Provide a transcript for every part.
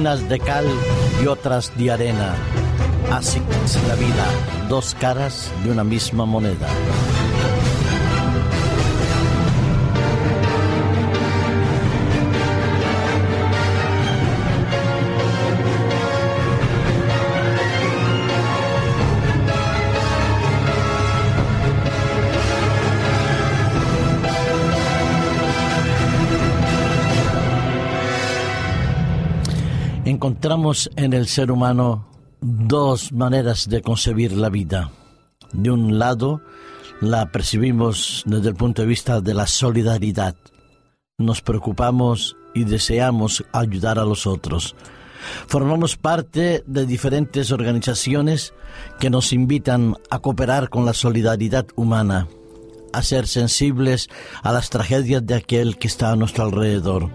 unas de cal y otras de arena. Así es la vida, dos caras de una misma moneda. Encontramos en el ser humano dos maneras de concebir la vida. De un lado, la percibimos desde el punto de vista de la solidaridad. Nos preocupamos y deseamos ayudar a los otros. Formamos parte de diferentes organizaciones que nos invitan a cooperar con la solidaridad humana, a ser sensibles a las tragedias de aquel que está a nuestro alrededor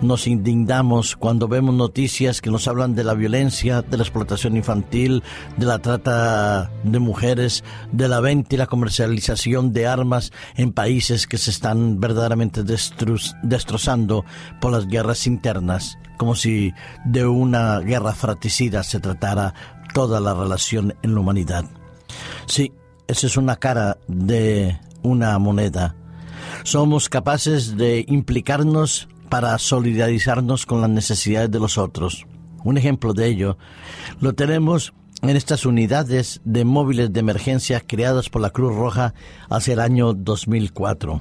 nos indignamos cuando vemos noticias que nos hablan de la violencia, de la explotación infantil, de la trata de mujeres, de la venta y la comercialización de armas en países que se están verdaderamente destrozando por las guerras internas, como si de una guerra fratricida se tratara toda la relación en la humanidad. Sí, esa es una cara de una moneda. Somos capaces de implicarnos para solidarizarnos con las necesidades de los otros. Un ejemplo de ello lo tenemos en estas unidades de móviles de emergencia creadas por la Cruz Roja hacia el año 2004.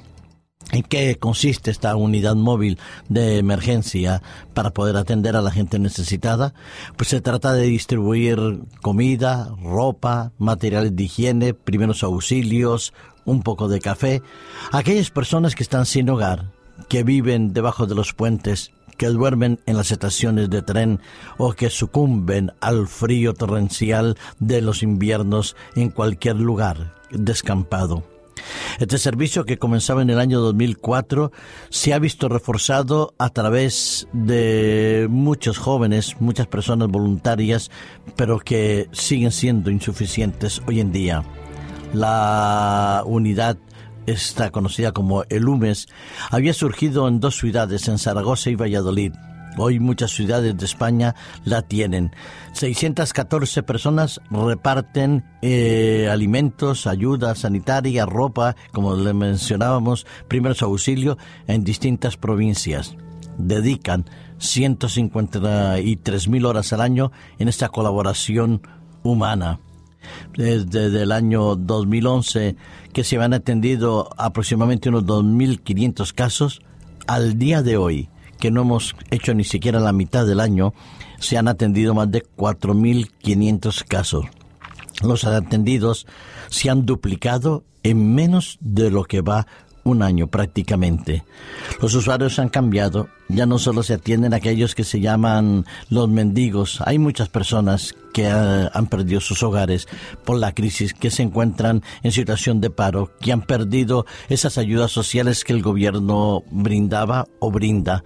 ¿En qué consiste esta unidad móvil de emergencia para poder atender a la gente necesitada? Pues se trata de distribuir comida, ropa, materiales de higiene, primeros auxilios, un poco de café, a aquellas personas que están sin hogar, que viven debajo de los puentes, que duermen en las estaciones de tren o que sucumben al frío torrencial de los inviernos en cualquier lugar descampado. Este servicio que comenzaba en el año 2004 se ha visto reforzado a través de muchos jóvenes, muchas personas voluntarias, pero que siguen siendo insuficientes hoy en día. La unidad esta conocida como el UMES, había surgido en dos ciudades, en Zaragoza y Valladolid. Hoy muchas ciudades de España la tienen. 614 personas reparten eh, alimentos, ayuda sanitaria, ropa, como le mencionábamos, primeros auxilios en distintas provincias. Dedican 153 mil horas al año en esta colaboración humana desde el año 2011 que se han atendido aproximadamente unos 2.500 casos, al día de hoy, que no hemos hecho ni siquiera la mitad del año, se han atendido más de 4.500 casos. Los atendidos se han duplicado en menos de lo que va un año prácticamente. Los usuarios han cambiado, ya no solo se atienden aquellos que se llaman los mendigos, hay muchas personas que eh, han perdido sus hogares por la crisis, que se encuentran en situación de paro, que han perdido esas ayudas sociales que el gobierno brindaba o brinda.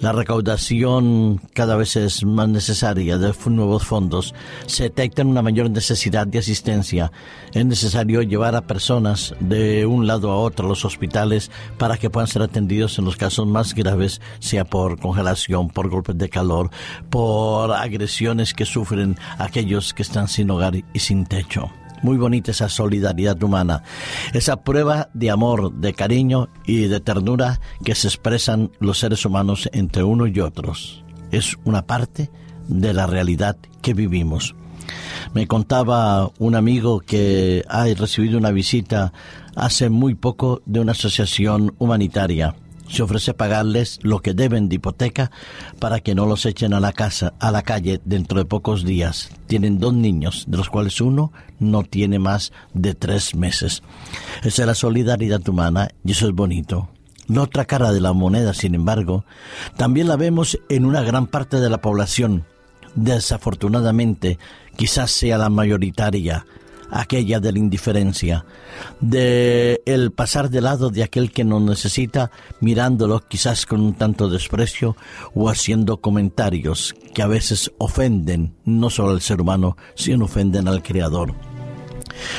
La recaudación cada vez es más necesaria de nuevos fondos. Se detecta una mayor necesidad de asistencia. Es necesario llevar a personas de un lado a otro a los hospitales para que puedan ser atendidos en los casos más graves, sea por congelación, por golpes de calor, por agresiones que sufren aquellos que están sin hogar y sin techo. Muy bonita esa solidaridad humana, esa prueba de amor, de cariño y de ternura que se expresan los seres humanos entre unos y otros. Es una parte de la realidad que vivimos. Me contaba un amigo que ha recibido una visita hace muy poco de una asociación humanitaria se ofrece pagarles lo que deben de hipoteca para que no los echen a la casa, a la calle dentro de pocos días. Tienen dos niños, de los cuales uno no tiene más de tres meses. Esa es la solidaridad humana y eso es bonito. La otra cara de la moneda, sin embargo, también la vemos en una gran parte de la población. Desafortunadamente, quizás sea la mayoritaria, aquella de la indiferencia, de el pasar de lado de aquel que nos necesita, mirándolo quizás con un tanto desprecio o haciendo comentarios que a veces ofenden no solo al ser humano, sino ofenden al Creador.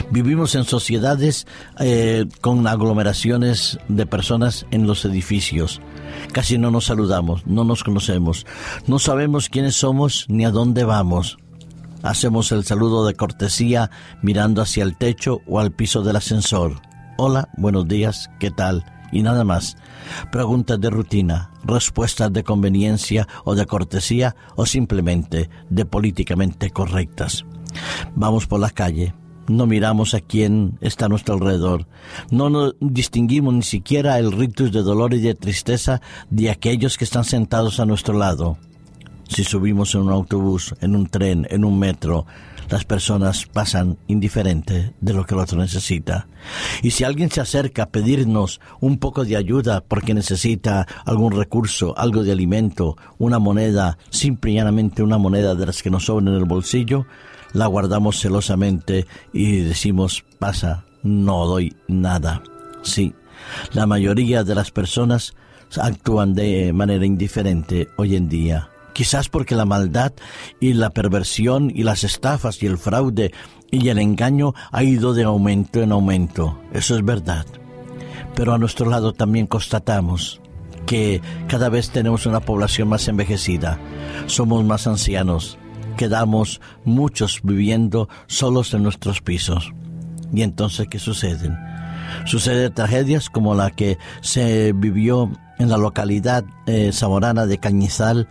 Vivimos en sociedades eh, con aglomeraciones de personas en los edificios. Casi no nos saludamos, no nos conocemos, no sabemos quiénes somos ni a dónde vamos. Hacemos el saludo de cortesía mirando hacia el techo o al piso del ascensor. Hola, buenos días, ¿qué tal? Y nada más. Preguntas de rutina, respuestas de conveniencia o de cortesía o simplemente de políticamente correctas. Vamos por la calle, no miramos a quién está a nuestro alrededor, no nos distinguimos ni siquiera el ritus de dolor y de tristeza de aquellos que están sentados a nuestro lado. Si subimos en un autobús, en un tren, en un metro, las personas pasan indiferente de lo que el otro necesita. Y si alguien se acerca a pedirnos un poco de ayuda porque necesita algún recurso, algo de alimento, una moneda, simple y llanamente una moneda de las que nos sobran en el bolsillo, la guardamos celosamente y decimos, pasa, no doy nada. Sí, la mayoría de las personas actúan de manera indiferente hoy en día quizás porque la maldad y la perversión y las estafas y el fraude y el engaño ha ido de aumento en aumento. Eso es verdad. Pero a nuestro lado también constatamos que cada vez tenemos una población más envejecida, somos más ancianos, quedamos muchos viviendo solos en nuestros pisos. Y entonces, ¿qué suceden? Suceden tragedias como la que se vivió en la localidad eh, zamorana de Cañizal,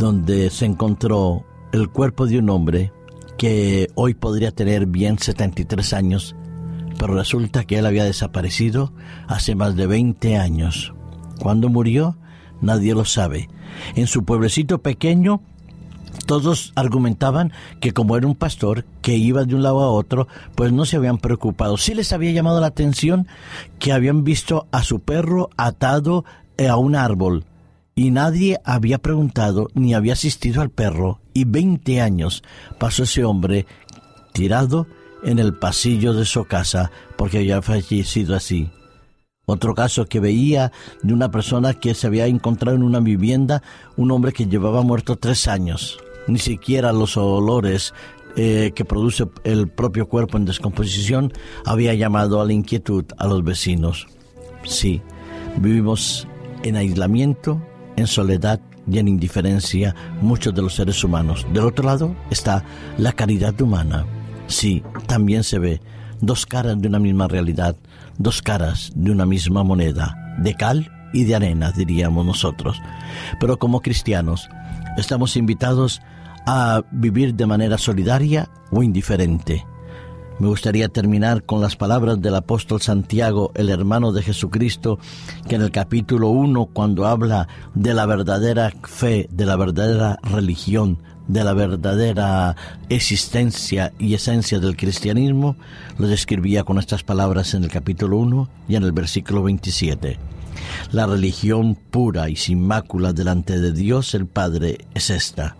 donde se encontró el cuerpo de un hombre que hoy podría tener bien 73 años, pero resulta que él había desaparecido hace más de 20 años. ¿Cuándo murió? Nadie lo sabe. En su pueblecito pequeño, todos argumentaban que como era un pastor que iba de un lado a otro, pues no se habían preocupado. Sí les había llamado la atención que habían visto a su perro atado a un árbol y nadie había preguntado ni había asistido al perro y veinte años pasó ese hombre tirado en el pasillo de su casa porque había fallecido así. Otro caso que veía de una persona que se había encontrado en una vivienda, un hombre que llevaba muerto tres años. Ni siquiera los olores eh, que produce el propio cuerpo en descomposición había llamado a la inquietud a los vecinos. Sí, vivimos en aislamiento, en soledad y en indiferencia muchos de los seres humanos. Del otro lado está la caridad humana. Sí, también se ve dos caras de una misma realidad, dos caras de una misma moneda, de cal y de arena, diríamos nosotros. Pero como cristianos, estamos invitados a vivir de manera solidaria o indiferente, me gustaría terminar con las palabras del apóstol Santiago, el hermano de Jesucristo, que en el capítulo 1, cuando habla de la verdadera fe, de la verdadera religión, de la verdadera existencia y esencia del cristianismo, lo describía con estas palabras en el capítulo 1 y en el versículo 27. La religión pura y sin mácula delante de Dios el Padre es esta,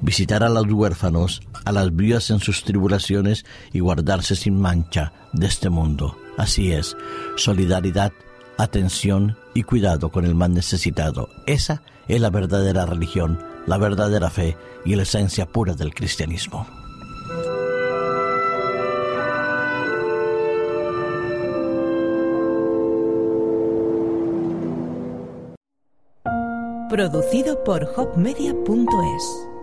visitar a los huérfanos, a las viudas en sus tribulaciones y guardarse sin mancha de este mundo. Así es, solidaridad, atención y cuidado con el más necesitado. Esa es la verdadera religión, la verdadera fe y la esencia pura del cristianismo. Producido por hopmedia.es